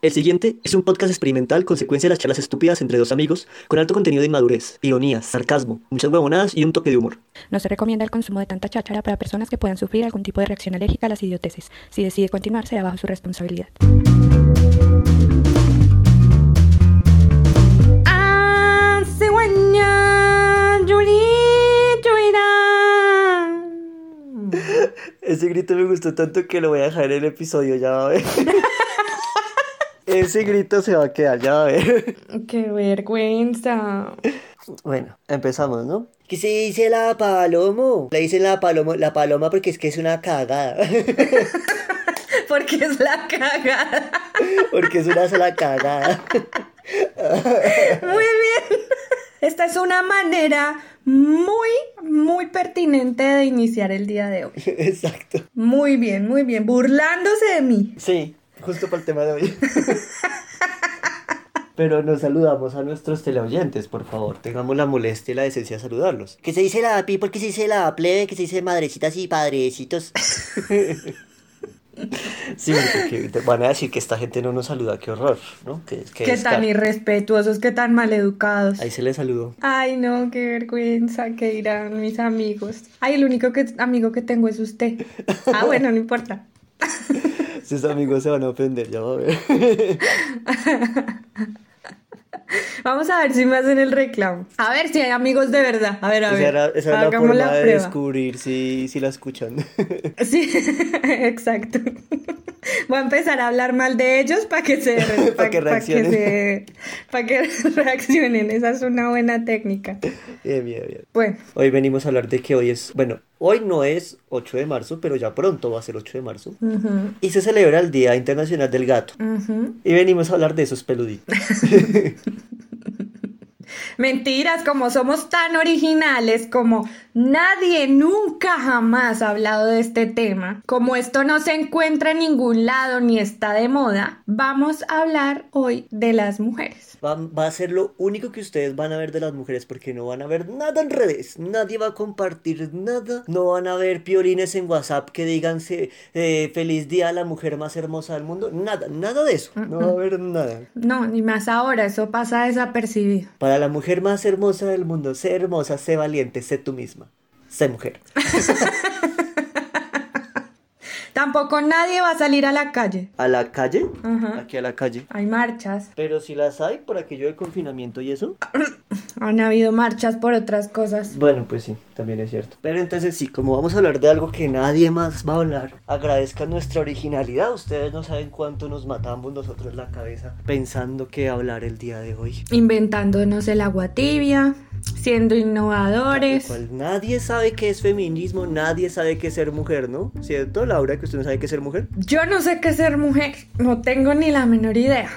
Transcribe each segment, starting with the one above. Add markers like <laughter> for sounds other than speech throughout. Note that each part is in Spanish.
El siguiente es un podcast experimental consecuencia de las charlas estúpidas entre dos amigos, con alto contenido de inmadurez, ironías, sarcasmo, muchas huevonadas y un toque de humor. No se recomienda el consumo de tanta cháchara para personas que puedan sufrir algún tipo de reacción alérgica a las idioteces. Si decide continuar, será bajo su responsabilidad. Ah, cigüeña. <laughs> Ese grito me gustó tanto que lo voy a dejar en el episodio, ya va a ver. <laughs> Ese grito se va a quedar, ya va a ver. <laughs> Qué vergüenza. Bueno, empezamos, ¿no? ¿Qué se dice la palomo? Le dicen la paloma, la paloma porque es que es una cagada. <laughs> Porque es la cagada. porque es una sola cagada. Muy bien. Esta es una manera muy, muy pertinente de iniciar el día de hoy. Exacto. Muy bien, muy bien. Burlándose de mí. Sí, justo para el tema de hoy. Pero nos saludamos a nuestros teleoyentes, por favor. Tengamos la molestia y la decencia de saludarlos. Que se dice la pi, porque se dice la plebe, que se dice madrecitas y padrecitos. Sí, porque van a decir que esta gente no nos saluda, qué horror, ¿no? Que, que Qué tan irrespetuosos, qué tan maleducados. Ahí se les saludó. Ay, no, qué vergüenza, que dirán mis amigos. Ay, el único que, amigo que tengo es usted. Ah, bueno, no importa. <laughs> Sus amigos se van a ofender, ya va a ver. <laughs> Vamos a ver si me hacen el reclamo. A ver si hay amigos de verdad. A ver, a Esa ver. era, esa era la forma la de descubrir si, si la escuchan. <laughs> Sí, <laughs> exacto. Voy a empezar a hablar mal de ellos para que se Pa' que reaccionen. se- pa' que reaccionen. Esa es una buena técnica. bien, bien, bien. Bueno, Hoy venimos a hablar de que hoy es, bueno, hoy no es 8 de marzo, pero ya pronto va a ser 8 de marzo. Y se celebra el Día Internacional del Gato. Y venimos a hablar de esos peluditos. <laughs> Mentiras, como somos tan originales, como nadie nunca jamás ha hablado de este tema, como esto no se encuentra en ningún lado ni está de moda, vamos a hablar hoy de las mujeres. Va, va a ser lo único que ustedes van a ver de las mujeres porque no van a ver nada en redes, nadie va a compartir nada, no van a ver piolines en WhatsApp que digan eh, feliz día a la mujer más hermosa del mundo, nada, nada de eso, no va a haber nada. No, ni más ahora, eso pasa desapercibido. Para la mujer más hermosa del mundo, sé hermosa, sé valiente, sé tú misma, sé mujer. <laughs> Tampoco nadie va a salir a la calle. ¿A la calle? Ajá. Aquí a la calle. Hay marchas, Pero si las hay por aquello del confinamiento y eso. <clears throat> han habido marchas por otras cosas. Bueno, pues sí, también es cierto. Pero entonces sí, como vamos a hablar de algo que nadie más va a hablar, agradezcan nuestra originalidad. Ustedes no saben cuánto nos matamos nosotros la cabeza pensando qué hablar el día de hoy. Inventándonos el agua tibia, siendo innovadores. Cual nadie sabe qué es feminismo, nadie sabe qué es ser mujer, ¿no? ¿Cierto, Laura, que usted no sabe qué ser mujer? Yo no sé qué ser mujer, no tengo ni la menor idea.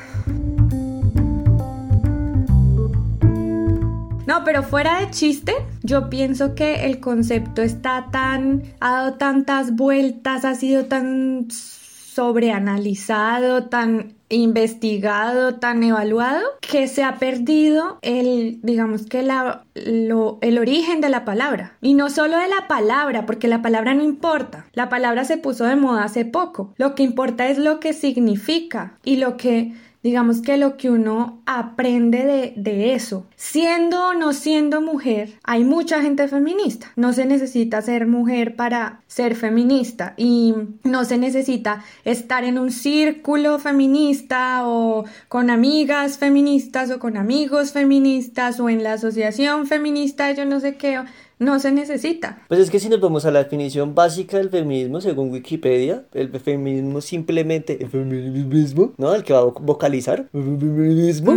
No, pero fuera de chiste, yo pienso que el concepto está tan, ha dado tantas vueltas, ha sido tan sobreanalizado, tan investigado, tan evaluado, que se ha perdido el, digamos que la, lo- el origen de la palabra. Y no solo de la palabra, porque la palabra no importa. La palabra se puso de moda hace poco. Lo que importa es lo que significa y lo que digamos que lo que uno aprende de, de eso. Siendo o no siendo mujer, hay mucha gente feminista. No se necesita ser mujer para ser feminista y no se necesita estar en un círculo feminista o con amigas feministas o con amigos feministas o en la asociación feminista, yo no sé qué. No se necesita. Pues es que si nos vamos a la definición básica del feminismo, según Wikipedia, el feminismo simplemente, el feminismo, ¿no? El que va a vocalizar, el feminismo.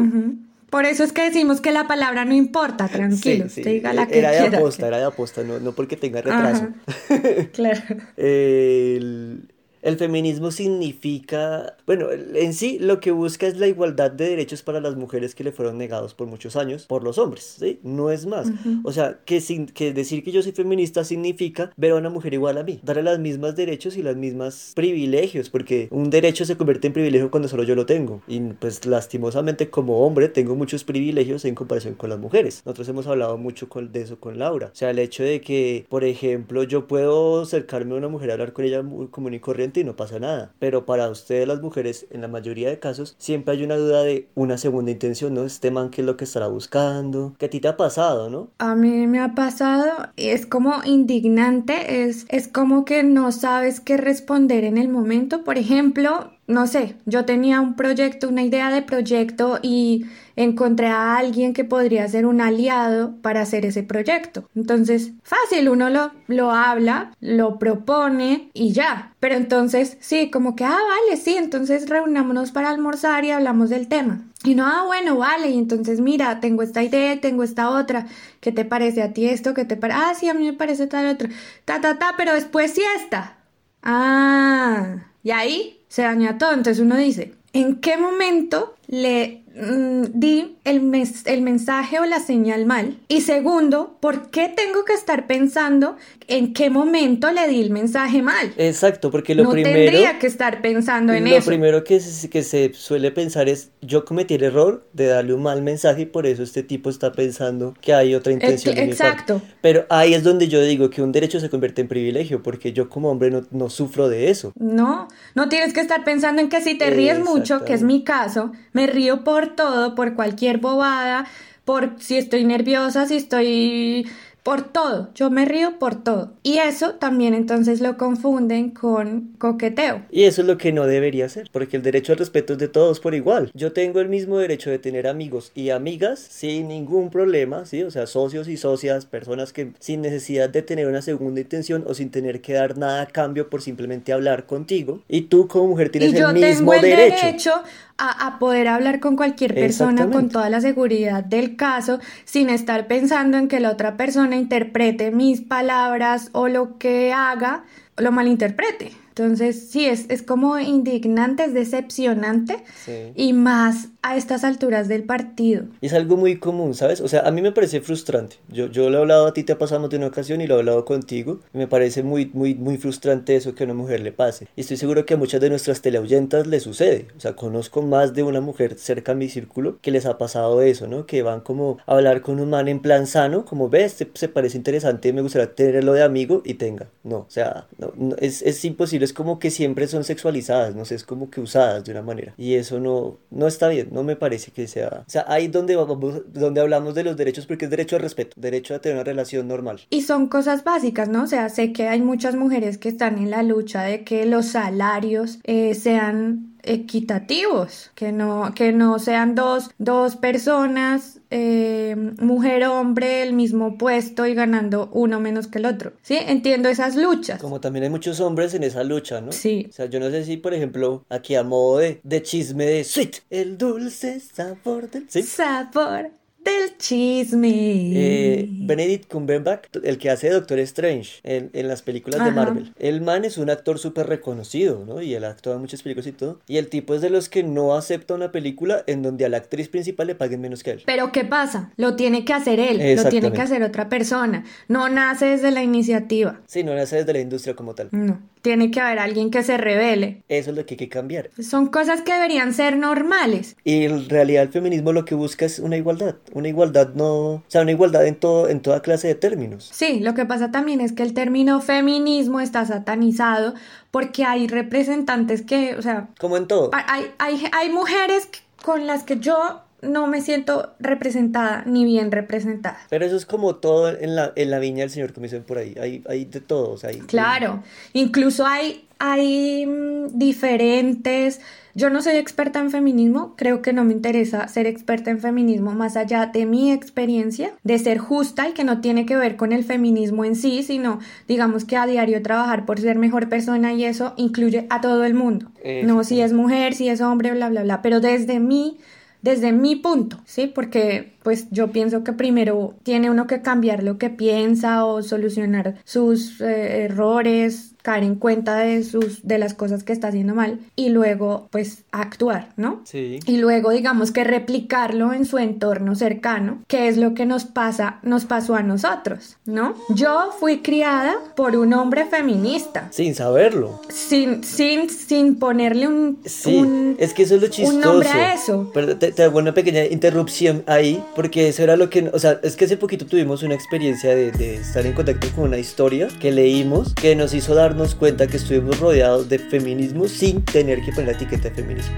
Por eso es que decimos que la palabra no importa, tranquilo. Sí, sí, usted diga la que era de aposta, era de aposta, no, no porque tenga retraso. Ajá. <laughs> Claro. El, el feminismo significa, bueno, en sí lo que busca es la igualdad de derechos para las mujeres que le fueron negados por muchos años por los hombres, ¿sí? No es más. O sea, que, sin, que decir que yo soy feminista significa ver a una mujer igual a mí, darle los mismos derechos y los mismos privilegios, porque un derecho se convierte en privilegio cuando solo yo lo tengo. Y pues lastimosamente como hombre tengo muchos privilegios en comparación con las mujeres. Nosotros hemos hablado mucho con, de eso con Laura. O sea, el hecho de que, por ejemplo, yo puedo acercarme a una mujer a hablar con ella muy común y corriente y no pasa nada. Pero para ustedes las mujeres, en la mayoría de casos, siempre hay una duda de una segunda intención, ¿no? Este man, ¿qué es lo que estará buscando? Que a ti te ha pasado, ¿no? A mí me ha pasado, es como indignante, es, es como que no sabes qué responder en el momento. Por ejemplo, no sé, yo tenía un proyecto, una idea de proyecto y encontré a alguien que podría ser un aliado para hacer ese proyecto. Entonces, fácil, uno lo, lo habla, lo propone y ya. Pero entonces, sí, como que, ah, vale, sí, entonces reunámonos para almorzar y hablamos del tema. Y no, ah, bueno, vale, y entonces mira, tengo esta idea, tengo esta otra, ¿qué te parece a ti esto? ¿Qué te parece? Ah, sí, a mí me parece tal otra, ta, ta, ta, pero después sí esta. Ah, y ahí se daña todo. Entonces uno dice, ¿en qué momento le mm, el, el mensaje o la señal mal? Y segundo, ¿por qué tengo que estar pensando en qué momento le di el mensaje mal? Exacto, porque lo no primero... tendría que estar pensando en lo eso. primero que se, que se suele pensar es, yo cometí el error de darle un mal mensaje y por eso este tipo está pensando que hay otra intención. de mi parte". exacto. Pero ahí es donde yo digo que un derecho se convierte en privilegio, porque yo como hombre no, no sufro de eso. No, no tienes que estar pensando en que si te ríes mucho, que es mi caso, me río por todo, por cualquier bobada, por si estoy nerviosa, si estoy por todo, yo me río por todo. Y eso también entonces lo confunden con coqueteo. Y eso es lo que no debería ser, porque el derecho al respeto es de todos por igual. Yo tengo el mismo derecho de tener amigos y amigas sin ningún problema, ¿sí? O sea, socios y socias, personas que sin necesidad de tener una segunda intención o sin tener que dar nada a cambio por simplemente hablar contigo. Y tú como mujer tienes y el mismo tengo el derecho. A, a poder hablar con cualquier persona con toda la seguridad del caso, sin estar pensando en que la otra persona interprete mis palabras o lo que haga, lo malinterprete. Entonces, sí, es, es como indignante, es decepcionante Sí. y más a estas alturas del partido. Es algo muy común, ¿sabes? O sea, a mí me parece frustrante. Yo, yo lo he hablado a ti, te ha pasado de una ocasión y lo he hablado contigo. Me parece muy, muy, muy frustrante eso que a una mujer le pase. Y estoy seguro que a muchas de nuestras teleoyentas le sucede. O sea, conozco más de una mujer cerca a mi círculo que les ha pasado eso, ¿no? Que van como a hablar con un man en plan sano, como ves, este se parece interesante, me gustaría tenerlo de amigo y tenga. No, o sea, no, no, es, es imposible, es como que siempre son sexualizadas, no sé, es como que usadas de una manera. Y eso no, no está bien, no me parece que sea... O sea, ahí donde, vamos, donde hablamos de los derechos, porque es derecho al respeto, derecho a tener una relación normal. Y son cosas básicas, ¿no? O sea, sé que hay muchas mujeres que están en la lucha de que los salarios eh, sean equitativos, que no, que no sean dos, dos personas, eh, mujer, hombre, el mismo puesto y ganando uno menos que el otro. ¿Sí? Entiendo esas luchas. Como también hay muchos hombres en esa lucha, ¿no? Sí. O sea, yo no sé si, por ejemplo, aquí a modo de, de chisme de sweet, el dulce sabor del... ¿Sí? Sabor del chisme. Eh, Benedict Cumberbatch, el que hace Doctor Strange en, en las películas de. Marvel. El man es un actor súper reconocido, ¿no? Y él actuado en muchas películas y todo. Y el tipo es de los que no acepta una película en donde a la actriz principal le paguen menos que él. Pero ¿qué pasa? Lo tiene que hacer él, lo tiene que hacer otra persona. No nace desde la iniciativa. Sí, no nace desde la industria como tal. No, tiene que haber alguien que se revele. Eso es lo que hay que cambiar. Son cosas que deberían ser normales. Y en realidad el feminismo lo que busca es una igualdad. Una igualdad no... O sea, una igualdad en, todo, en toda clase de términos. Sí, lo que pasa también es que el término feminismo está satanizado porque hay representantes que, o sea, Como en todo. hay, hay, hay mujeres con las que yo no me siento representada ni bien representada. Pero eso es como todo en la, en la viña del Señor, como dicen por ahí. Hay, hay de todo. O sea, hay- Claro, incluso hay, hay mm, diferentes... Yo no soy experta en feminismo, creo que no me interesa ser experta en feminismo más allá de mi experiencia de ser justa y que no tiene que ver con el feminismo en sí, sino digamos que a diario trabajar por ser mejor persona y eso incluye a todo el mundo. No si es mujer, si es hombre, bla, bla, bla, pero desde mi desde mi punto, ¿sí? Porque pues yo pienso que primero tiene uno que cambiar lo que piensa o solucionar sus eh, errores, caer en cuenta de sus de las cosas que está haciendo mal y luego pues actuar, ¿no? Sí. Y luego digamos que replicarlo en su entorno cercano, que es lo que nos pasa, nos pasó a nosotros, ¿no? Yo fui criada por un hombre feminista, Sin saberlo. sin sin sin ponerle un Sí, un- es que eso es lo chistoso. un nombre a eso. Pero te, te hago una pequeña interrupción ahí, Porque eso era lo que, o sea, es que hace poquito tuvimos una experiencia de, de estar en contacto con una historia que leímos que nos hizo darnos cuenta que estuvimos rodeados de feminismo sin tener que poner la etiqueta de feminismo.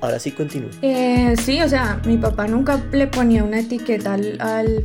Ahora sí continúa. Eh, sí, o sea, mi papá nunca le ponía una etiqueta al, al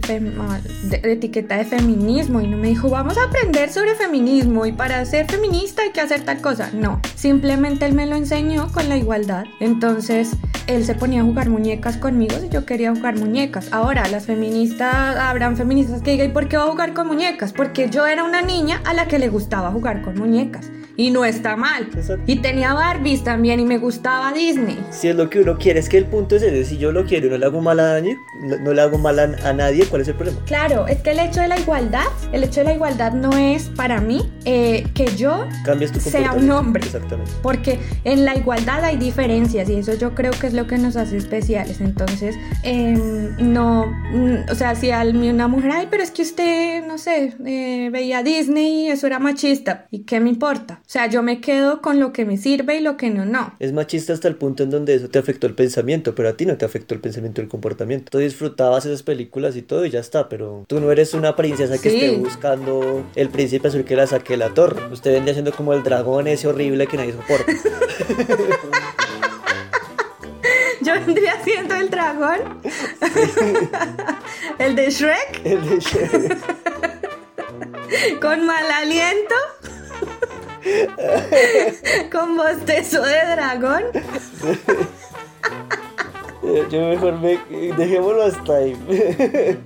de, etiqueta de feminismo y no me dijo, vamos a aprender sobre feminismo y para ser feminista hay que hacer tal cosa. No, simplemente él me lo enseñó con la igualdad. Entonces, él se ponía a jugar muñecas conmigo si yo quería jugar muñecas. Ahora, las feministas, habrán feministas que digan, ¿y por qué va a jugar con muñecas? Porque yo era una niña a la que le gustaba jugar con muñecas y no está mal. Y tenía Barbies también y me gustaba Disney. Si es lo que uno quiere, es que el punto es ese, si yo lo quiero y no le hago mal a nadie, no, le hago mal a, nadie, ¿cuál es el problema? Claro, es que el hecho de la igualdad, el hecho de la igualdad no es para mí eh, que yo sea un hombre. Exactamente. Porque en la igualdad hay diferencias y eso yo creo que es lo que nos hace especiales. Entonces, em, no, mm, o sea, si a mí una mujer, ay, pero es que usted, no sé, eh, veía Disney y eso era machista, ¿y qué me importa? O sea, yo me quedo con lo que me sirve y lo que no, no. Es machista hasta el punto en donde eso te afectó el pensamiento, pero a ti no te afectó el pensamiento y el comportamiento. Tú disfrutabas esas películas y todo y ya está, pero tú no eres una princesa que esté buscando el príncipe azul que la saque la torre. Usted vendría siendo como el dragón ese horrible que nadie soporta. <laughs> Yo vendría siendo el dragón. <laughs> el de Shrek. El de Shrek. <laughs> Con mal aliento. <laughs> Con bostezo de dragón. <laughs> Yo mejor me. Dejémoslo hasta ahí. <laughs>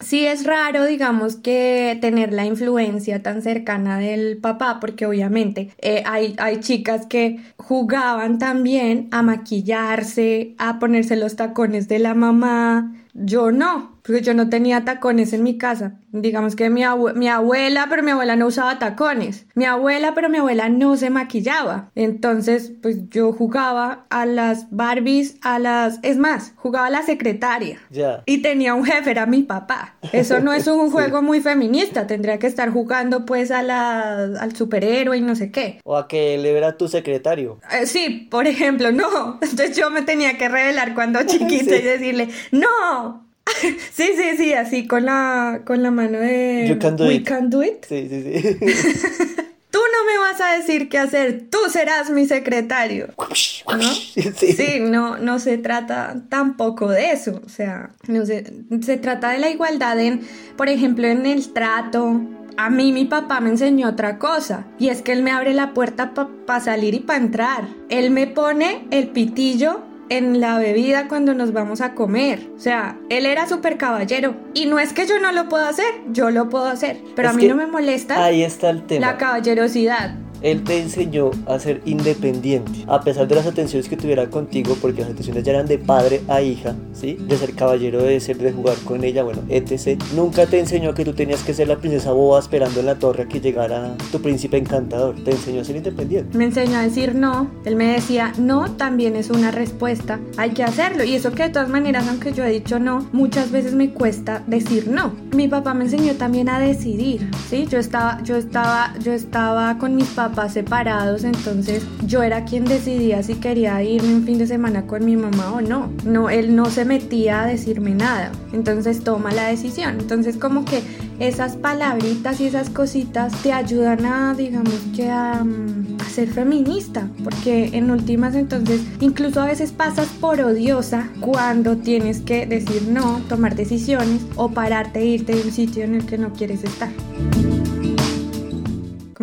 Sí es raro, digamos, que tener la influencia tan cercana del papá, porque obviamente eh, hay, hay chicas que jugaban también a maquillarse, a ponerse los tacones de la mamá. Yo no, porque yo no tenía tacones en mi casa. Digamos que mi, mi, abuela, pero mi abuela no usaba tacones. Mi abuela, pero mi abuela no se maquillaba. Entonces, pues yo jugaba a las Barbies, a las... Es más, jugaba a la secretaria. Ya. Y tenía un jefe, era mi papá. Eso no es un <laughs> juego muy feminista. Tendría que estar jugando pues a la, al superhéroe y no sé qué. O a que él era tu secretario. Eh, sí, por ejemplo, no. <laughs> Entonces yo me tenía que revelar cuando <laughs> chiquita y decirle, no, <laughs> sí, sí, sí, así con la, con la mano de... You can do We it. can do it. Sí, sí, sí. <laughs> Tú no me vas a decir qué hacer, tú serás mi secretario. ¿No? Sí. no, no se trata tampoco de eso. O sea, no se, se trata de la igualdad en, por ejemplo, en el trato, a mí mi papá me enseñó otra cosa y es que él me abre la puerta para salir y para entrar. Él me pone el pitillo en la bebida cuando nos vamos a comer. O sea, él era súper caballero. Y no es que yo no lo puedo hacer, yo lo puedo hacer. Pero a mí no me molesta. Ahí está el tema. La caballerosidad él te enseñó a ser independiente, a pesar de las atenciones que tuviera contigo, porque las atenciones ya eran de padre a hija, ¿sí? De ser caballero, de ser, de jugar con ella, bueno, etc. Nunca te enseñó que tú tenías que ser la princesa boba esperando en la torre que llegara tu príncipe encantador. Te enseñó a ser independiente. Me enseñó a decir no. Él me decía, no también es una respuesta. Hay que hacerlo. Y eso que de todas maneras, aunque yo he dicho no, muchas veces me cuesta decir no. Mi papá me enseñó también a decidir, ¿sí? Yo estaba, yo estaba, yo estaba con mis papás separados, entonces yo era quien decidía si quería irme un fin de semana con mi mamá o no. No, él no se metía a decirme nada. Entonces toma la decisión. Entonces como que esas palabritas y esas cositas te ayudan a, digamos que a, mm, a ser feminista, porque en últimas entonces incluso a veces pasas por odiosa cuando tienes que decir no, tomar decisiones o pararte e irte de un sitio en el que no quieres estar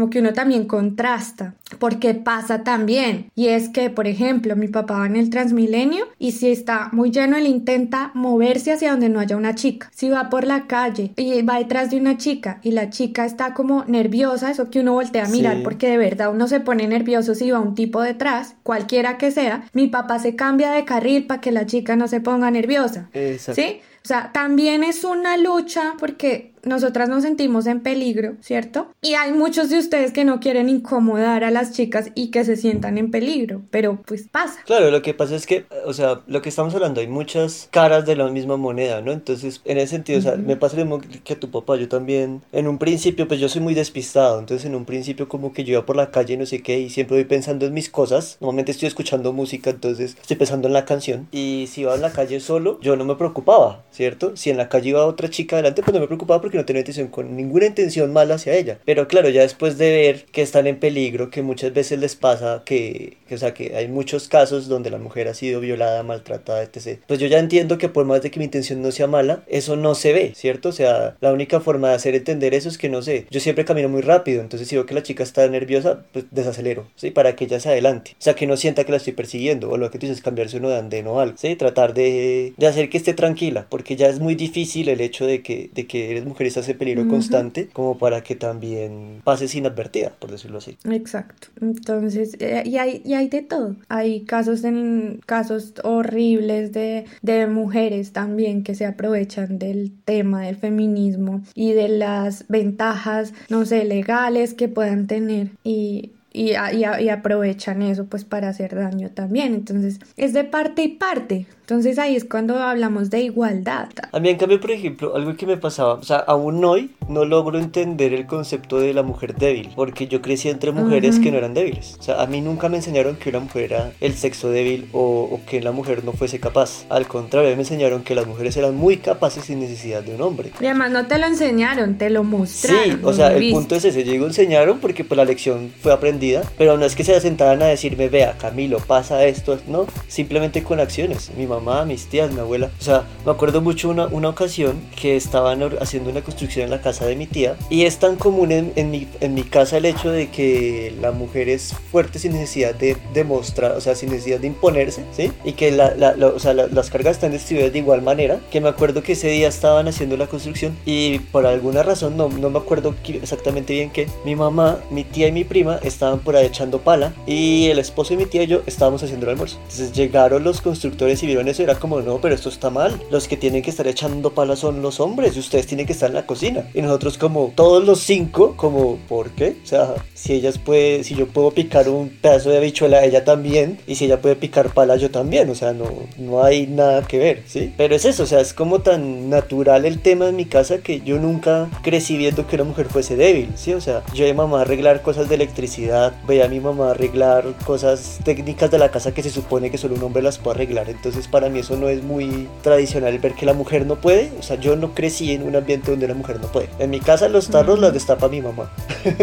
como que uno también contrasta, porque pasa también. Y es que, por ejemplo, mi papá va en el Transmilenio y si está muy lleno, él intenta moverse hacia donde no haya una chica. Si va por la calle y va detrás de una chica y la chica está como nerviosa, eso que uno voltea a mirar, porque de verdad uno se pone nervioso si va un tipo detrás, cualquiera que sea, mi papá se cambia de carril para que la chica no se ponga nerviosa. ¿Sí? O sea, también es una lucha porque nosotras nos sentimos en peligro, ¿cierto? Y hay muchos de ustedes que no quieren incomodar a las chicas y que se sientan en peligro, pero pues pasa. Claro, lo que pasa es que, o sea, lo que estamos hablando, hay muchas caras de la misma moneda, ¿no? Entonces, en ese sentido, o sea, me pasa lo mismo que a tu papá, yo también, en un principio, pues yo soy muy despistado, entonces en un principio como que yo iba por la calle, no sé qué, y siempre voy pensando en mis cosas, normalmente estoy escuchando música, entonces estoy pensando en la canción, y si iba en la calle solo, yo no me preocupaba, ¿cierto? Si en la calle iba otra chica adelante, pues no me preocupaba porque no tenía intención con ninguna intención mala hacia ella. Pero claro, ya después de ver que están en peligro, que muchas veces les pasa que, que, o sea, que hay muchos casos donde la mujer ha sido violada, maltratada, etc. Pues yo ya entiendo que por más de que mi intención no sea mala, eso no se ve, ¿cierto? O sea, la única forma de hacer entender eso es que no sé, yo siempre camino muy rápido, entonces si veo que la chica está nerviosa, pues desacelero, ¿sí? Para que ella se adelante. O sea, que no sienta que la estoy persiguiendo, o lo que tú dices, cambiarse uno de andén o algo, ¿sí? Tratar de, de hacer que esté tranquila, porque ya es muy difícil el hecho de que, de que eres mujer estás en peligro constante, como para que también pases inadvertida, por decirlo así. Exacto. Entonces, eh, y, hay, y hay de todo. Hay casos en casos horribles de, de mujeres también que se aprovechan del tema del feminismo y de las ventajas, no sé, legales que puedan tener y y, y, aprovechan eso pues para hacer daño también. Entonces es de parte y parte. Entonces ahí es cuando hablamos de igualdad. A mí en cambio, por ejemplo, algo que me pasaba, o sea, aún hoy no logro entender el concepto de la mujer débil, porque yo crecí entre mujeres que no eran débiles. O sea, a mí nunca me enseñaron que una mujer era el sexo débil o, o que la mujer no fuese capaz. Al contrario, me enseñaron que las mujeres eran muy capaces sin necesidad de un hombre. Y además no te lo enseñaron, te lo mostraron. Sí, o sea, el punto es ese, yo digo enseñaron porque pues la lección fue aprendida, pero no es que se sentaran a decirme, vea, Camilo, pasa esto, no, simplemente con acciones. Mi mamá mis tías, mi abuela. O sea, me acuerdo mucho una, una ocasión que estaban haciendo una construcción en la casa de mi tía y es tan común en, en, mi, en mi casa el hecho de que la mujer es fuerte sin necesidad de demostrar, o sea, sin necesidad de imponerse, ¿sí? Y que la, la, o sea, las cargas están distribuidas de igual manera, que me acuerdo que ese día estaban haciendo la construcción y por alguna razón, no, no me acuerdo exactamente bien qué, mi mamá, mi tía y mi prima estaban por ahí echando pala y el esposo de mi tía y yo estábamos haciendo el almuerzo. Entonces llegaron los constructores y vieron era como, no, pero esto está mal. Los que tienen que estar echando palas son los hombres y ustedes tienen que estar en la cocina. Y nosotros como todos los cinco, como, ¿por qué? O sea, si ellas puede, si yo puedo picar un pedazo de habichuela, ella también. Y si ella puede picar palas, yo también. O sea, no, no hay nada que ver, ¿sí? Pero es eso, o sea, es como tan natural el tema en mi casa que yo nunca crecí viendo que una mujer fuese débil, ¿sí? O sea, yo a mamá arreglar cosas de electricidad, veía a mi mamá arreglar cosas técnicas de la casa que se supone que solo un hombre las puede arreglar. Entonces, para mí eso no es muy tradicional ver que la mujer no puede. O sea, yo no crecí en un ambiente donde la mujer no puede. En mi casa los tarros los destapa mi mamá.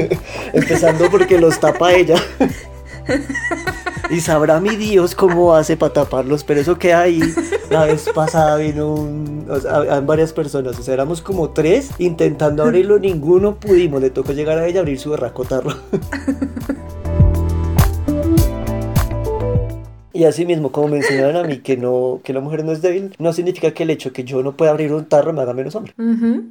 <laughs> Empezando porque los tapa ella. y sabrá mi Dios cómo hace para taparlos, pero eso que hay. La vez pasada vino un, o sea, varias personas, o sea, éramos como tres intentando abrirlo, ninguno pudimos, le tocó llegar a ella a abrir su berraco tarro. <laughs> Y así mismo, como me enseñaron a mí que no que la mujer no es débil, no significa que el hecho que yo no pueda abrir un tarro me haga menos hombre.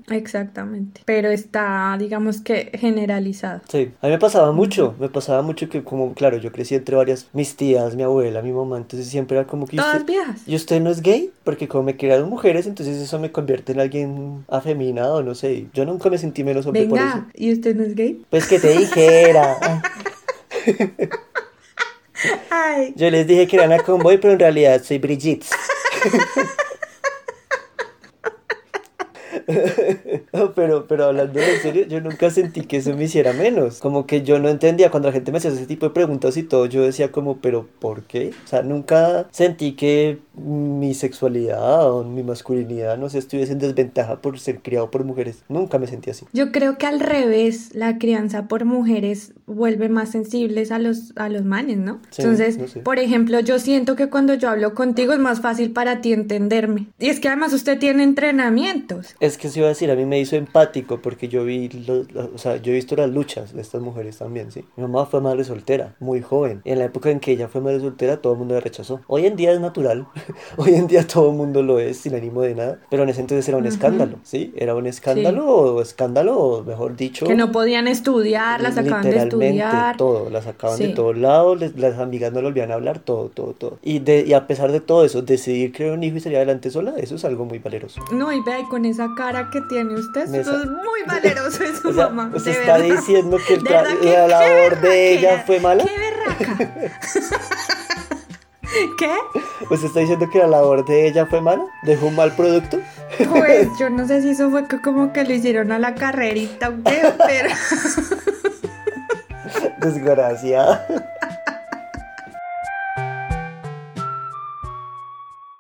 exactamente. Pero está, digamos que generalizado. Sí, a mí me pasaba mucho, me pasaba mucho que como, claro, yo crecí entre varias, mis tías, mi abuela, mi mamá, entonces siempre era como que... Todas viejas. ¿Y usted no es gay? Porque como me criaron mujeres, entonces eso me convierte en alguien afeminado, no sé. Yo nunca me sentí menos hombre por eso. ¿y usted no es gay? Pues que te dijera. <laughs> Yo les dije que era una convoy, pero en realidad soy Brigitte. <laughs> no, <laughs> pero, pero hablando en serio, yo nunca sentí que eso me hiciera menos. Como que yo no entendía cuando la gente me hacía ese tipo de preguntas y todo, yo decía como, pero ¿por qué? O sea, nunca sentí que mi sexualidad o mi masculinidad, no sé, estuviese en desventaja por ser criado por mujeres. Nunca me sentí así. Yo creo que al revés, la crianza por mujeres vuelve más sensibles a los, a los manes, ¿no? Entonces, por ejemplo, yo siento que cuando yo hablo contigo es más fácil para ti entenderme. Y es que además usted tiene entrenamientos. Es que se iba a decir, a mí me hizo empático porque yo vi, o sea, yo he visto las luchas de estas mujeres también, ¿sí? Mi mamá fue madre soltera, muy joven. Y en la época en que ella fue madre soltera, todo el mundo la rechazó. Hoy en día es natural. <laughs> Hoy en día todo el mundo lo es sin ánimo de nada. Pero en ese entonces era un escándalo, ¿sí? Era un escándalo o escándalo, o mejor dicho. Que no podían estudiar, las sacaban de estudiar. todo, las sacaban de todos lados, las amigas no le volvían a hablar, todo, todo, todo. Y, de, y a pesar de todo eso, decidir crear un hijo y salir adelante sola, eso es algo muy valeroso. No, y vea, y con esa cara que tiene usted Eso es muy valeroso de <laughs> su O sea, mamá. ¿usted de está verdad. diciendo que el De la labor de ella fue mala? ¡Qué berraca! <laughs> ¿Qué? ¿Usted está diciendo que la labor de ella fue mala? ¿Dejó un mal producto? Pues <laughs> yo no sé si eso fue que como que lo hicieron a la carrerita o qué, pero... Desgraciada.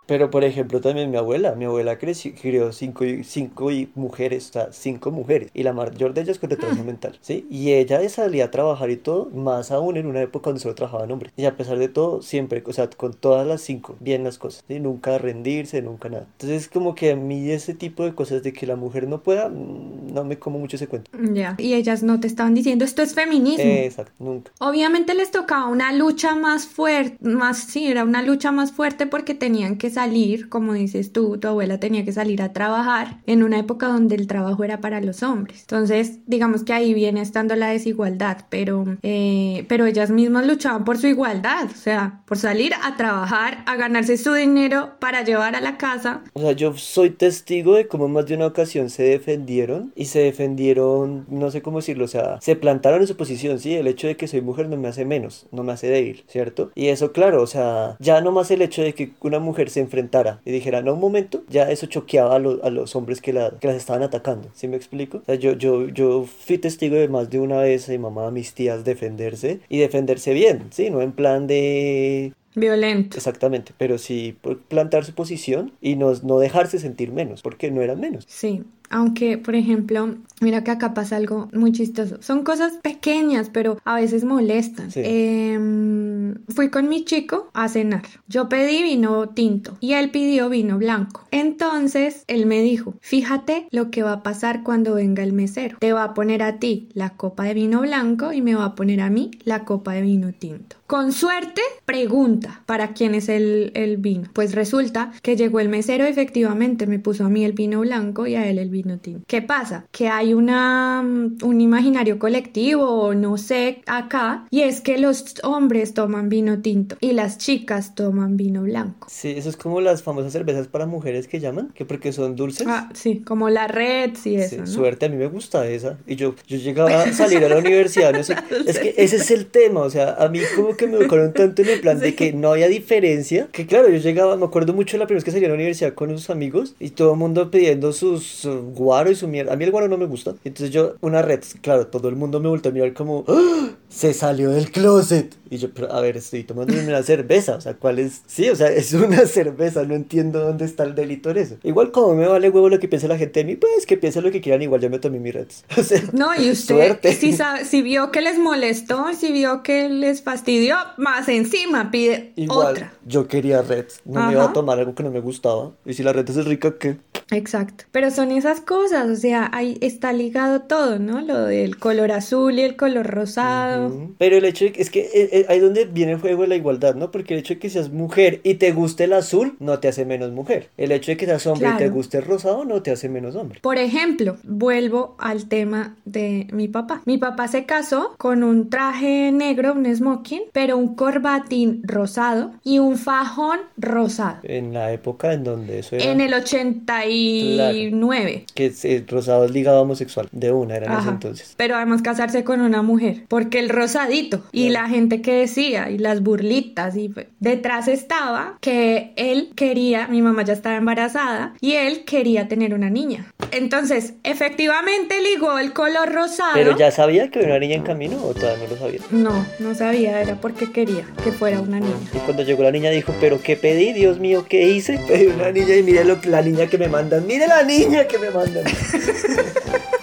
Pero por ejemplo también mi abuela, mi abuela creció, crió cinco, y- cinco mujeres, o sea, cinco mujeres, y la mayor de ellas con retraso mental, ¿sí? Y ella salía a trabajar y todo, más aún en una época donde solo trabajaban hombres. Y a pesar de todo, siempre, o sea, con todas las cinco, bien las cosas, ¿sí? Nunca rendirse, nunca nada. Entonces como que a mí ese tipo de cosas de que la mujer no pueda, mm, no me como mucho ese cuento. Ya. Y ellas no te estaban diciendo esto es feminismo. Exacto, nunca. Obviamente les tocaba una lucha más fuerte, más, sí, era una lucha más fuerte porque tenían que salir, como dices tú, tu abuela tenía que salir a trabajar en una época donde el trabajo era para los hombres. Entonces, digamos que ahí viene estando la desigualdad, pero, eh, pero ellas mismas luchaban por su igualdad, o sea, por salir a trabajar, a ganarse su dinero para llevar a la casa. O sea, yo soy testigo de cómo más de una ocasión se defendieron y se defendieron, no sé cómo decirlo, o sea, se plantaron en su posición, sí, el hecho de que soy mujer no me hace menos, no me hace débil, ¿cierto? Y eso, claro, o sea, ya no más el hecho de que una mujer se enfrentara y dijera, no, un momento, ya eso choqueaba a, lo- a los hombres que, la, que las estaban atacando, ¿sí me explico? O sea, yo, yo, yo fui testigo de más de una vez a mi mamá, a mis tías defenderse y defenderse bien, ¿sí? No en plan de Violento. Exactamente, pero sí plantar su posición y no, no dejarse sentir menos, porque no eran menos. Sí, aunque, por ejemplo, mira que acá pasa algo muy chistoso. Son cosas pequeñas, pero a veces molestan. Sí. Em, fui con mi chico a cenar. Yo pedí vino tinto y él pidió vino blanco. Entonces, él me dijo, fíjate lo que va a pasar cuando venga el mesero. Te va a poner a ti la copa de vino blanco y me va a poner a mí la copa de vino tinto. Con suerte, pregunta para quién es el, el vino. Pues resulta que llegó el mesero, efectivamente me puso a mí el vino blanco y a él el vino tinto. ¿Qué pasa? Que hay una, mm, un imaginario colectivo o no sé acá y es que los hombres toman vino tinto y las chicas toman vino blanco. Sí, eso es como las famosas cervezas para mujeres que llaman, que porque son dulces. Ah, sí, como la red y Sí, eso, ¿no? Suerte, a mí me gusta esa. Y yo, yo llegaba a <laughs> salir a la universidad, no sé. <laughs> Es que ese es el tema, o sea, a mí como que me educaron tanto en el plan de que no había diferencia, que claro, yo llegaba, me acuerdo mucho la primera vez que salí a la universidad con unos amigos y todo el mundo pidiendo sus guaro y su mierda. A mí el guaro no me gusta. Entonces yo, una red, claro, todo el mundo me volvió a mirar como, ¡Ah! Se salió del closet. Y yo, pero a ver, estoy tomando una cerveza, o sea, ¿cuál es? Sí, o sea, es una <laughs> cerveza, no entiendo dónde está el delito en eso. Igual como me vale huevo lo que piense la gente de mí, pues que piense lo que quieran, igual ya me tomé mi red. <laughs> O sea, No, y <laughs> usted, Suerte. Si, sabe- si vio que les molestó, si vio que les fastidió, más encima pide igual otra. yo quería red, no me iba a tomar algo que no me gustaba. Y si la red es rica, ¿qué? Exacto. Pero son esas cosas, o sea, ahí está ligado todo, ¿no? Lo del color azul y el color rosado. Pero el hecho de que, es que eh, eh, ahí es donde viene el juego de la igualdad, ¿no? Porque el hecho de que seas mujer y te guste el azul no te hace menos mujer. El hecho de que seas hombre y te Claro. guste el rosado no te hace menos hombre. Por ejemplo, vuelvo al tema de mi papá. Mi papá se casó con un traje negro, un smoking, pero un corbatín rosado y un fajón rosado. En la época en donde eso era. En el 89. Que el rosado es ligado a homosexual. De una era en ese entonces. Pero además casarse con una mujer, porque el rosadito y la gente que decía y las burlitas y pues, detrás estaba que él quería, mi mamá ya estaba embarazada y él quería tener una niña. Entonces, efectivamente ligó el color rosado. Pero ya sabía que había una niña en camino o todavía no lo sabía. No, no sabía, era porque quería que fuera una niña. Y cuando llegó la niña dijo, pero ¿qué pedí? Dios mío, ¿qué hice? <laughs> Pedí una niña y mire lo, la niña que me mandan. Mire la niña que me mandan. <laughs>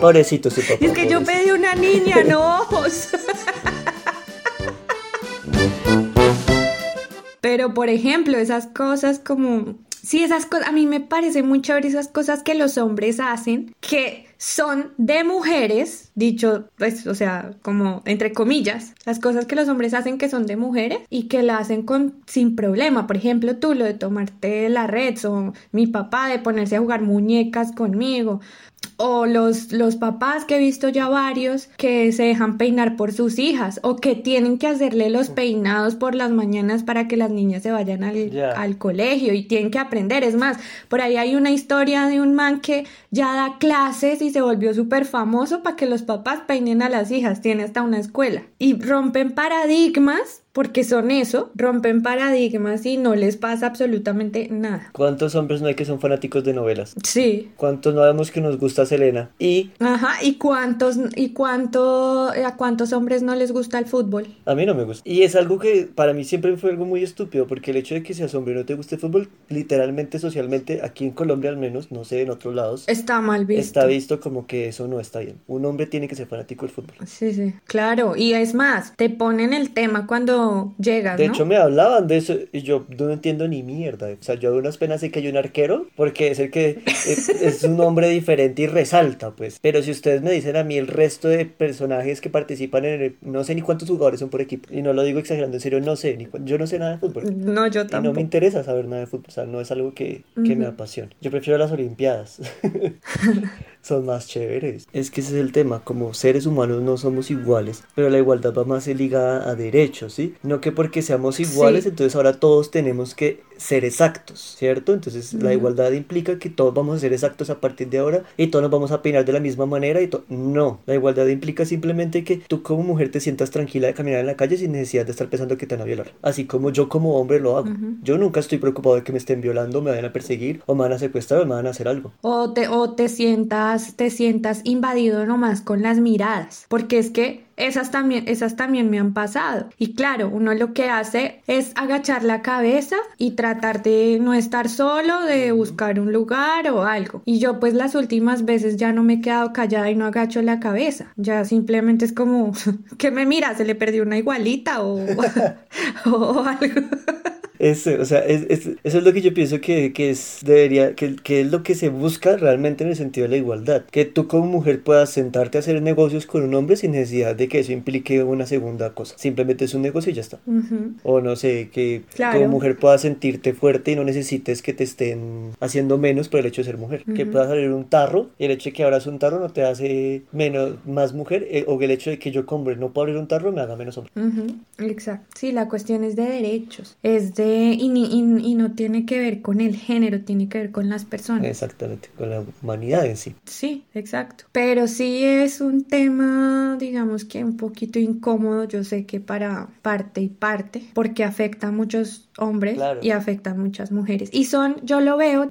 Pobrecito su papá. Y es que yo pedí una niña, no ojos. <laughs> Pero, por ejemplo, esas cosas como... Sí, esas cosas, a mí me parece muy chévere esas cosas que los hombres hacen, que son de mujeres, dicho, pues, o sea, como entre comillas, las cosas que los hombres hacen que son de mujeres y que la hacen con sin problema. Por ejemplo, tú lo de tomarte la red o mi papá de ponerse a jugar muñecas conmigo. O los, los papás que he visto ya varios que se dejan peinar por sus hijas o que tienen que hacerle los peinados por las mañanas para que las niñas se vayan al, al colegio y tienen que aprender. Es más, por ahí hay una historia de un man que ya da clases y se volvió súper famoso para que los papás peinen a las hijas. Tiene hasta una escuela. Y rompen paradigmas porque son eso, rompen paradigmas y no les pasa absolutamente nada. ¿Cuántos hombres no hay que son fanáticos de novelas? Sí. ¿Cuántos no vemos que nos gusta Selena? Y... Ajá, ¿y cuántos, y cuánto, a cuántos hombres no les gusta el fútbol? A mí no me gusta. Y es algo que para mí siempre fue algo muy estúpido, porque el hecho de que seas hombre y no te guste el fútbol, literalmente, socialmente, aquí en Colombia al menos, no sé, en otros lados. Está mal visto. Está visto como que eso no está bien. Un hombre tiene que ser fanático del fútbol. Sí, sí, claro. Y es más, te ponen el tema cuando llegas. De hecho, me hablaban de eso y yo no entiendo ni mierda. O sea, yo de unas penas sé que hay un arquero porque es el que <laughs> es, un hombre diferente y resalta, pues. Pero si ustedes me dicen a mí el resto de personajes que participan en el. No sé ni cuántos jugadores son por equipo. Y no lo digo exagerando, en serio, no sé. Ni, yo no sé nada de fútbol. No, yo tampoco. Y no me interesa saber nada de fútbol. O sea, no es algo que, que me apasiona. Yo prefiero las Olimpiadas. <laughs> son más chéveres. Es que ese es el tema, como seres humanos no somos iguales, pero la igualdad va más ligada a derechos, ¿sí? No que porque seamos iguales, entonces ahora todos tenemos que ser exactos, ¿cierto? Entonces la igualdad implica que todos vamos a ser exactos a partir de ahora y todos nos vamos a peinar de la misma manera y no, la igualdad implica simplemente que tú como mujer te sientas tranquila de caminar en la calle sin necesidad de estar pensando que te van a violar, así como yo como hombre lo hago. Yo nunca estoy preocupado de que me estén violando, me vayan a perseguir o me van a secuestrar o me van a hacer algo. O te, o te sientas, te sientas invadido nomás con las miradas, porque es que esas también, esas también me han pasado. Y claro, uno lo que hace es agachar la cabeza y tratar de no estar solo, de buscar un lugar o algo. Y yo pues las últimas veces ya no me he quedado callada y no agacho la cabeza. Ya simplemente es como, <laughs> que me mira? ¿Se le perdió una igualita o, <laughs> o algo? <laughs> Eso, o sea, es, eso es lo que yo pienso que, que es, debería, que, que, es lo que se busca realmente en el sentido de la igualdad. Que tú como mujer puedas sentarte a hacer negocios con un hombre sin necesidad de que eso implique una segunda cosa. Simplemente es un negocio y ya está. O no sé, que como mujer puedas sentirte fuerte y no necesites que te estén haciendo menos por el hecho de ser mujer. Que puedas abrir un tarro y el hecho de que abras un tarro no te hace menos, más mujer eh, o que el hecho de que yo como hombre no puedo abrir un tarro me haga menos hombre. Exacto. Sí, la cuestión es de derechos. Es de y, no tiene que ver con el género, tiene que ver con las personas. Exactamente, con la humanidad en sí. Sí, exacto. Pero sí es un tema, digamos que un poquito incómodo, yo sé que para parte y parte, porque afecta a muchos hombres y afecta a muchas mujeres. Y son, yo lo veo,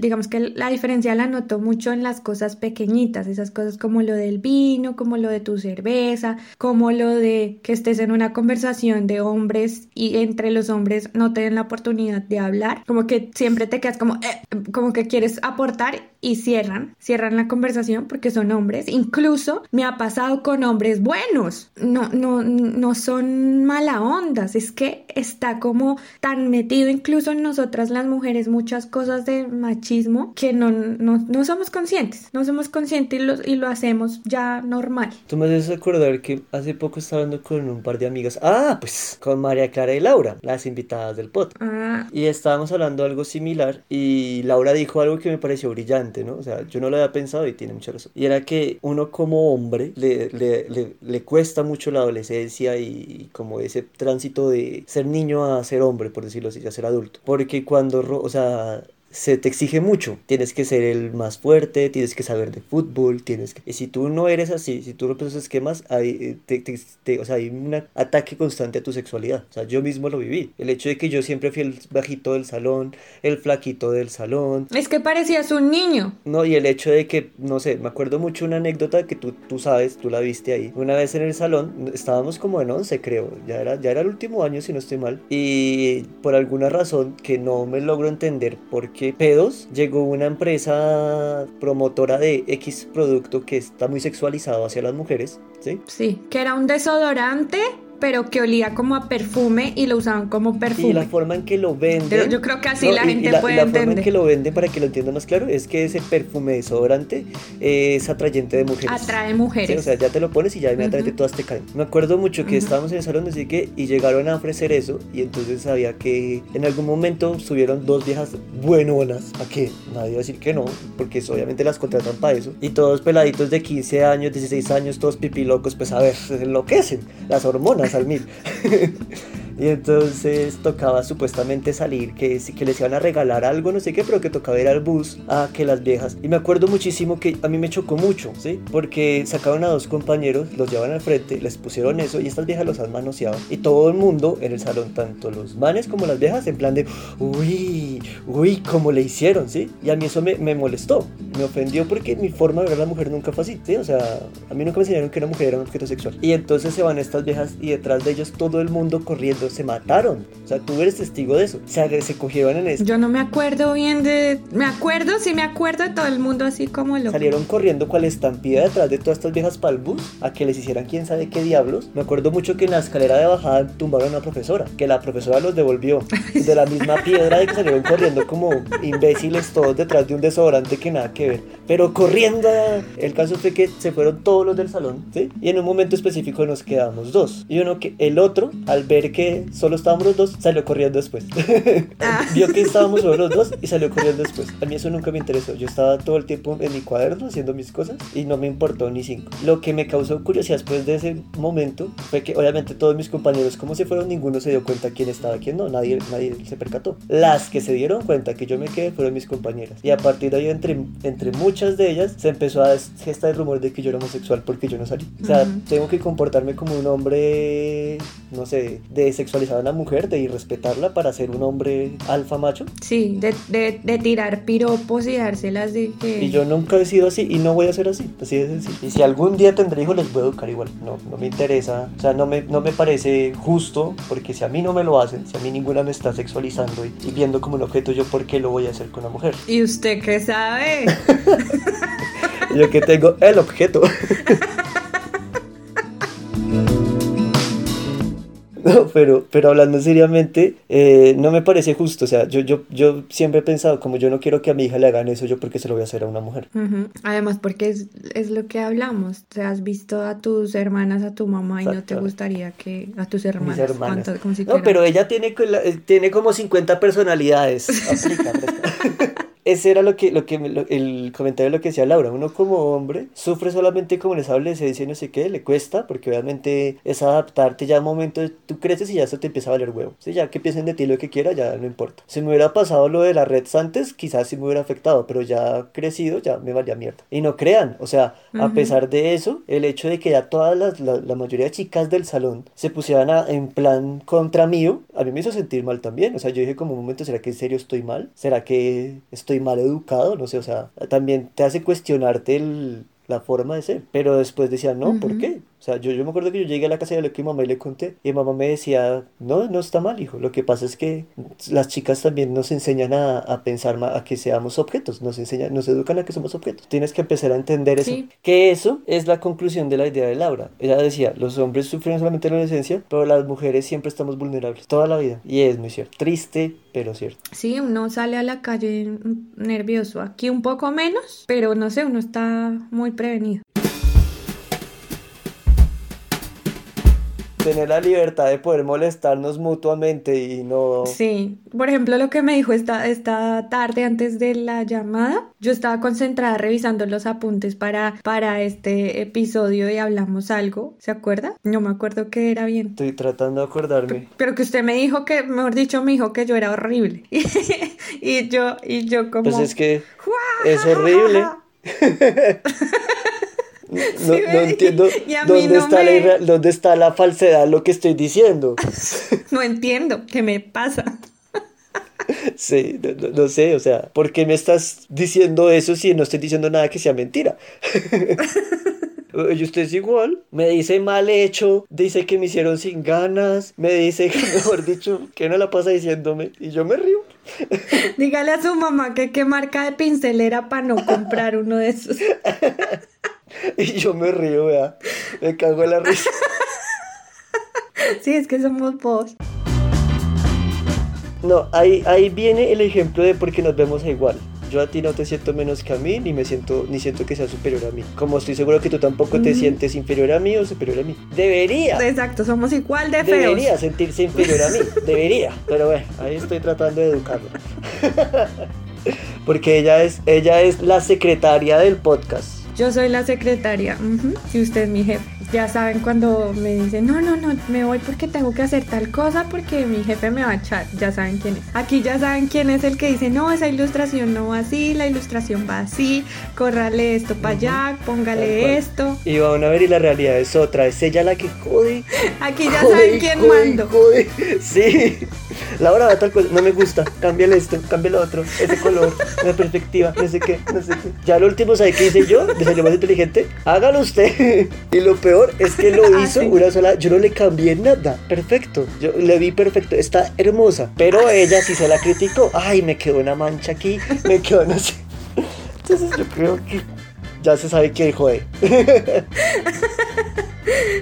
digamos que la diferencia la noto mucho en las cosas pequeñitas, esas cosas como lo del vino, como lo de tu cerveza, como lo de que estés en una conversación de hombres y entre los hombres no te den la oportunidad de hablar, como que siempre te quedas como, eh, como que quieres aportar y cierran, cierran la conversación porque son hombres. Incluso me ha pasado con hombres buenos, no, no, no son mala ondas, es que está como tan metido incluso en nosotras las mujeres muchas cosas de machismo que no, no, no somos conscientes, no somos conscientes y lo, y lo hacemos ya normal. Tú me haces acordar que hace poco estaba hablando con un par de amigas, ah, pues con María Clara y Laura, las invitadas del podcast. Ah. Y estábamos hablando algo similar y Laura dijo algo que me pareció brillante, ¿no? O sea, yo no lo había pensado y tiene mucha razón. Y era que uno como hombre le, le, le, le cuesta mucho la adolescencia y como ese tránsito de ser niño a ser hombre por decirlo así, ya ser adulto. Porque cuando, o sea, se te exige mucho. Tienes que ser el más fuerte, tienes que saber de fútbol, tienes que... Y si tú no eres así, si tú rompes esos esquemas, hay, eh, te, o sea, hay un ataque constante a tu sexualidad. O sea, yo mismo lo viví. El hecho de que yo siempre fui el bajito del salón, el flaquito del salón. Es que parecías un niño. No, y el hecho de que, no sé, me acuerdo mucho una anécdota que tú, tú sabes, tú la viste ahí. Una vez en el salón, estábamos como en 11, creo. Ya era, ya era el último año, si no estoy mal. Y por alguna razón que no me logro entender por qué pedos, llegó una empresa promotora de X producto que está muy sexualizado hacia las mujeres, ¿sí? Sí, que era un desodorante pero que olía como a perfume y lo usaban como perfume. Y la forma en que lo venden. Pero yo creo que así la gente la, puede la entender. forma en que lo venden, para que lo entienda más claro, es que ese perfume desodorante es atrayente de mujeres. Atrae mujeres. Sí, o sea, ya te lo pones y ya inmediatamente Ujú. todas te caen. Me acuerdo mucho que Ujú. estábamos en el salón, así que, y llegaron a ofrecer eso, y entonces sabía que en algún momento subieron dos viejas buenonas, ¿a qué? Nadie va a decir que no, porque eso, obviamente las contratan para eso, y todos peladitos de 15 años, 16 años, todos pipilocos, pues a ver, se enloquecen, las hormonas al mil. <laughs> Y entonces tocaba supuestamente salir, que, que les iban a regalar algo, no sé qué, pero que tocaba ir al bus a que las viejas. Y me acuerdo muchísimo que a mí me chocó mucho, ¿sí? Porque sacaron a dos compañeros, los llevan al frente, les pusieron eso y estas viejas los han manoseado. Y todo el mundo en el salón, tanto los manes como las viejas, en plan de, uy, uy, cómo le hicieron, ¿sí? Y a mí eso me, me molestó, me ofendió porque mi forma de ver a la mujer nunca fue así, ¿sí? O sea, a mí nunca me enseñaron que una mujer era un objeto sexual. Y entonces se van estas viejas y detrás de ellos todo el mundo corriendo, se mataron. O sea, tú eres testigo de eso. O sea, que se cogieron en eso. Yo no me acuerdo bien de... Me acuerdo, sí me acuerdo de todo el mundo así como lo... Salieron corriendo cual estampida detrás de todas estas viejas para el bus a que les hicieran quién sabe qué diablos. Me acuerdo mucho que en la escalera de bajada tumbaron a una profesora, que la profesora los devolvió <laughs> de la misma piedra de que salieron corriendo como imbéciles todos detrás de un desodorante que nada que ver. Pero corriendo, el caso fue que se fueron todos los del salón, ¿sí? Y en un momento específico nos quedamos dos. Y uno que el otro, al ver que solo estábamos los dos, salió corriendo después. <laughs> Ah. Vio que estábamos solo los dos y salió corriendo después. A mí eso nunca me interesó. Yo estaba todo el tiempo en mi cuaderno haciendo mis cosas y no me importó ni cinco. Lo que me causó curiosidad después de ese momento fue que obviamente todos mis compañeros, como se fueron, ninguno se dio cuenta quién estaba, quién no. Nadie, nadie se percató. Las que se dieron cuenta que yo me quedé fueron mis compañeras. Y a partir de ahí, entre, entre muchas de ellas, se empezó a gestar el rumor de que yo era homosexual porque yo no salí. O sea, Ujú. tengo que comportarme como un hombre, no sé, de sexualizar a una mujer, de irrespetarla para ser un hombre alfa macho. Sí, de, de, de tirar piropos y dárselas de que... Y yo nunca he sido así y no voy a ser así, así de sencillo. Y si algún día tendré hijos, los voy a educar igual. No, no me interesa, o sea, no me, no me parece justo, porque si a mí no me lo hacen, si a mí ninguna me está sexualizando y, y viendo como un objeto, yo por qué lo voy a hacer con una mujer. ¿Y usted qué sabe? <laughs> Yo que tengo el objeto. <laughs> <laughs> No, pero, pero hablando seriamente, eh, no me parece justo. O sea, yo, yo, yo siempre he pensado, como yo no quiero que a mi hija le hagan eso, yo porque se lo voy a hacer a una mujer. Además, porque es, es lo que hablamos. O sea, has visto a tus hermanas, a tu mamá y no te gustaría que a tus hermanas. Mis hermanas. Como si No, pero ella tiene, tiene como 50 personalidades. <laughs> Aplica. Ese era lo que, lo que lo- el comentario de lo que decía Laura. Uno como hombre sufre solamente como en esa adolescencia y no sé qué, le cuesta, porque obviamente es adaptarte ya a un momento, tú creces y ya eso te empieza a valer huevo. Sí, ya que piensen de ti lo que quiera, ya no importa. Si me hubiera pasado lo de las redes antes, quizás sí me hubiera afectado, pero ya crecido, ya me valía mierda. Y no crean, o sea, a pesar de eso, el hecho de que ya todas las, la, la mayoría de chicas del salón se pusieran a- en plan contra mío, a mí me hizo sentir mal también. O sea, yo dije como un momento, ¿será que en serio estoy mal? ¿Será que estoy mal educado? No sé, o sea, también te hace cuestionarte el, la forma de ser. Pero después decía, no, ¿por qué? O sea, yo, yo me acuerdo que yo llegué a la casa de lo que mi mamá y le conté, y mi mamá me decía, no, no está mal, hijo. Lo que pasa es que las chicas también nos enseñan a, a pensar, a que seamos objetos, nos enseñan, nos educan a que somos objetos. Tienes que empezar a entender eso. Sí. Que eso es la conclusión de la idea de Laura. Ella decía, los hombres sufren solamente en la adolescencia, pero las mujeres siempre estamos vulnerables, toda la vida. Y es muy cierto. Triste, pero cierto. Sí, uno sale a la calle nervioso. Aquí un poco menos, pero no sé, uno está muy prevenido. Tener la libertad de poder molestarnos mutuamente y no... Sí, por ejemplo, lo que me dijo esta, esta tarde antes de la llamada, yo estaba concentrada revisando los apuntes para, para este episodio y hablamos algo, ¿se acuerda? No me acuerdo qué era bien. Estoy tratando de acordarme. Pero que usted me dijo que, mejor dicho, me dijo que yo era horrible. <laughs> y yo, y yo como... Pues es que es horrible. <laughs> No, Sí, no entiendo <laughs> dónde, no está la, me- dónde está la falsedad lo que estoy diciendo. <laughs> No entiendo qué me pasa. <laughs> Sí, no, sé, o sea, ¿por qué me estás diciendo eso si no estoy diciendo nada que sea mentira? Y usted es igual, me dice mal hecho, dice que me hicieron sin ganas, me dice que mejor dicho, que no la pasa diciéndome y yo me río. Dígale a su mamá que qué marca de pincelera para no comprar uno de esos. <laughs> Y yo me río, vea, me cago en la risa. <laughs> Sí, es que somos vos. No, ahí, ahí viene el ejemplo de por qué nos vemos igual. Yo a ti no te siento menos que a mí, ni me siento, ni siento que seas superior a mí. Como estoy seguro que tú tampoco te sientes inferior a mí o superior a mí. Debería. Exacto, somos igual de feos. Debería sentirse inferior a mí. <laughs> Debería. Pero bueno, ahí estoy tratando de educarla. Porque ella es, ella es la secretaria del podcast. Yo soy la secretaria. ujú, Si usted es mi jefe. Ya saben cuando me dicen, no, no, no, me voy porque tengo que hacer tal cosa porque mi jefe me va a echar. Ya saben quién es. Aquí ya saben quién es el que dice, no, esa ilustración no va así, la ilustración va así, córrale esto para allá, Tal póngale esto. Y van a ver y la realidad es otra. Es ella la que jode. Aquí ya jode, saben quién jode, mando. jode. Sí. Laura va tal cosa. No me gusta. Cámbiale esto, cámbiale lo otro. Ese color, la perspectiva, no sé qué, no sé qué. Ya lo último, ¿sabe qué hice yo? De salió más inteligente. Hágalo usted. <laughs> Y lo peor es que lo <laughs> Ah, hizo una sola. Yo no le cambié nada. Perfecto. Yo le vi perfecto. Está hermosa. Pero ella sí se la criticó. Ay, me quedó una mancha aquí. Me quedó no sé. Entonces yo creo que ya se sabe quién jode. <laughs>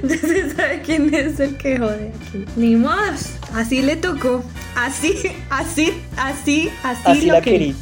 Ya se sabe quién es el que jode aquí. Ni modos. Así le tocó. Así, así, así, así, Así lo la querí.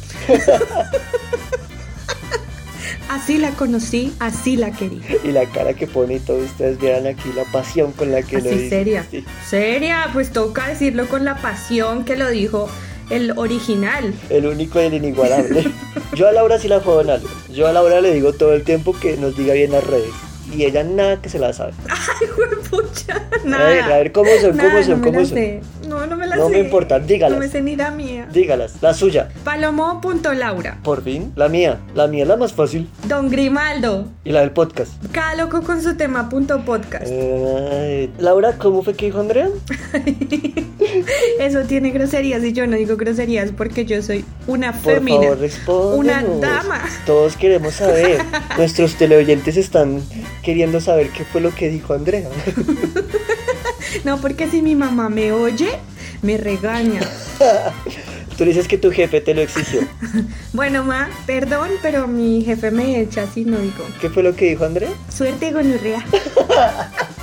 Así la conocí, así la querí. Y la cara que pone y todos ustedes vieran aquí la pasión con la que lo Así dice. seria. Sí. Seria, pues toca decirlo con la pasión que lo dijo el original. El único y el inigualable. <laughs> Yo a Laura sí la juego en algo. Yo a Laura le digo todo el tiempo que nos diga bien las redes. Y ella nada que se la sabe. <laughs> Ay, pucha. A Nada. ver, a ver, ¿cómo son? ¿Cómo son? no ¿Cómo son? sé. No, no me la No sé. me importa, dígalas. No me sé ni la mía. Dígalas. La suya. Palomo.laura. Por fin. La mía. La mía es la más fácil. Don Grimaldo. Y la del podcast. Cada loco con su tema punto podcast. Ay, Laura, ¿cómo fue que dijo Andrea? <laughs> Eso tiene groserías y yo no digo groserías porque yo soy una Por fémina. favor. Una dama. Todos queremos saber. <laughs> Nuestros teleoyentes están queriendo saber qué fue lo que dijo Andrea. <laughs> No, porque si mi mamá me oye, me regaña. <laughs> Tú dices que tu jefe te lo exigió. <laughs> Bueno, ma, perdón, pero mi jefe me echa así, no digo. ¿Qué fue lo que dijo Andrea? Suerte gonorrea. <laughs>